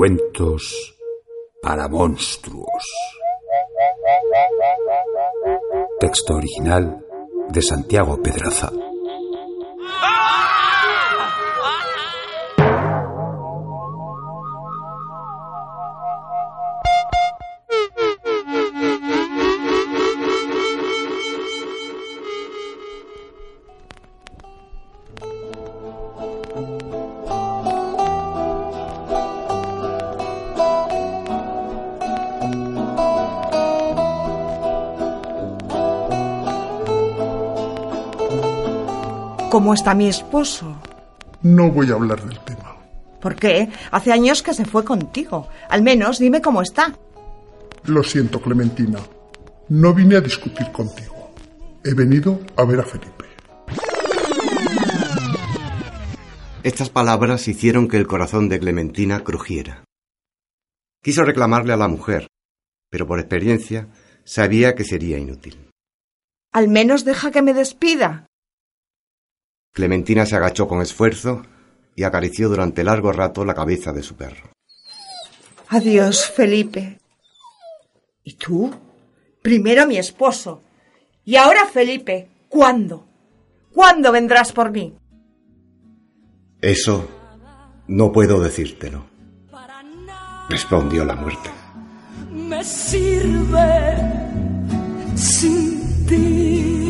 Cuentos para monstruos. Texto original de Santiago Pedraza. ¿Cómo está mi esposo? No voy a hablar del tema. ¿Por qué? Hace años que se fue contigo. Al menos dime cómo está. Lo siento, Clementina. No vine a discutir contigo. He venido a ver a Felipe. Estas palabras hicieron que el corazón de Clementina crujiera. Quiso reclamarle a la mujer, pero por experiencia sabía que sería inútil. Al menos deja que me despida. Clementina se agachó con esfuerzo y acarició durante largo rato la cabeza de su perro. Adiós, Felipe. ¿Y tú? Primero mi esposo. Y ahora Felipe. ¿Cuándo? ¿Cuándo vendrás por mí? Eso no puedo decírtelo, respondió la muerte. Me sirve sin ti.